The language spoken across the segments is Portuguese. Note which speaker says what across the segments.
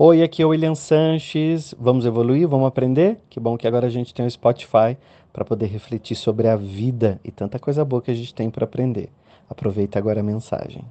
Speaker 1: Oi, aqui é o William Sanches. Vamos evoluir? Vamos aprender? Que bom que agora a gente tem o Spotify para poder refletir sobre a vida e tanta coisa boa que a gente tem para aprender. Aproveita agora a mensagem.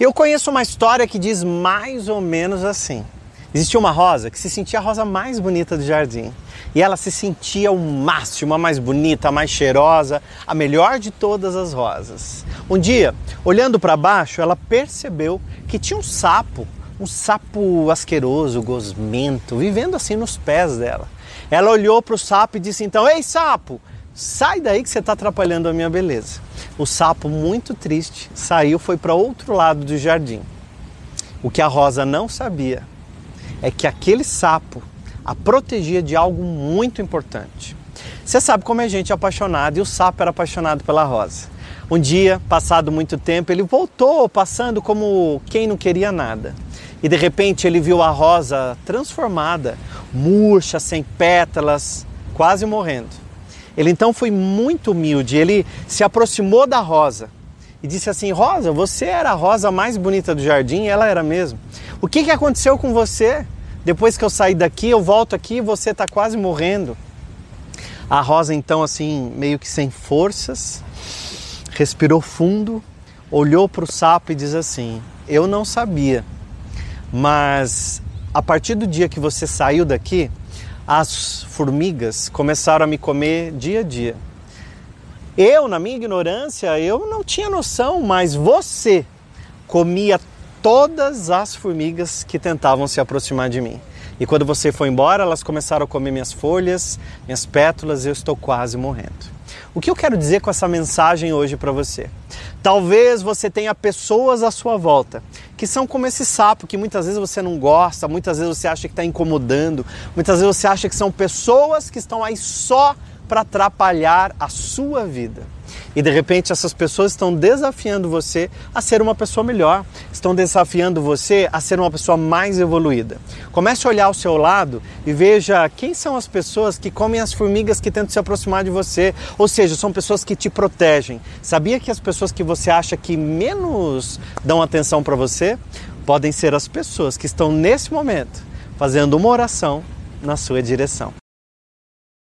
Speaker 2: Eu conheço uma história que diz mais ou menos assim. Existia uma rosa que se sentia a rosa mais bonita do jardim. E ela se sentia o máximo, a mais bonita, a mais cheirosa, a melhor de todas as rosas. Um dia, olhando para baixo, ela percebeu que tinha um sapo um sapo asqueroso, gosmento, vivendo assim nos pés dela. Ela olhou para o sapo e disse então: Ei, sapo, sai daí que você está atrapalhando a minha beleza. O sapo, muito triste, saiu foi para outro lado do jardim. O que a Rosa não sabia é que aquele sapo a protegia de algo muito importante. Você sabe como é gente apaixonada e o sapo era apaixonado pela Rosa. Um dia, passado muito tempo, ele voltou passando como quem não queria nada e de repente ele viu a rosa transformada, murcha, sem pétalas, quase morrendo. Ele então foi muito humilde, ele se aproximou da rosa e disse assim: Rosa, você era a rosa mais bonita do jardim, e ela era mesmo. O que, que aconteceu com você? Depois que eu saí daqui, eu volto aqui e você está quase morrendo. A rosa, então, assim, meio que sem forças, respirou fundo, olhou para o sapo e diz assim: Eu não sabia mas a partir do dia que você saiu daqui, as formigas começaram a me comer dia a dia. Eu, na minha ignorância, eu não tinha noção, mas você comia todas as formigas que tentavam se aproximar de mim. E quando você foi embora, elas começaram a comer minhas folhas, minhas pétalas, e eu estou quase morrendo. O que eu quero dizer com essa mensagem hoje para você? Talvez você tenha pessoas à sua volta que são como esse sapo que muitas vezes você não gosta, muitas vezes você acha que está incomodando, muitas vezes você acha que são pessoas que estão aí só para atrapalhar a sua vida. E de repente essas pessoas estão desafiando você a ser uma pessoa melhor, estão desafiando você a ser uma pessoa mais evoluída. Comece a olhar ao seu lado e veja quem são as pessoas que comem as formigas que tentam se aproximar de você, ou seja, são pessoas que te protegem. Sabia que as pessoas que você acha que menos dão atenção para você podem ser as pessoas que estão nesse momento fazendo uma oração na sua direção.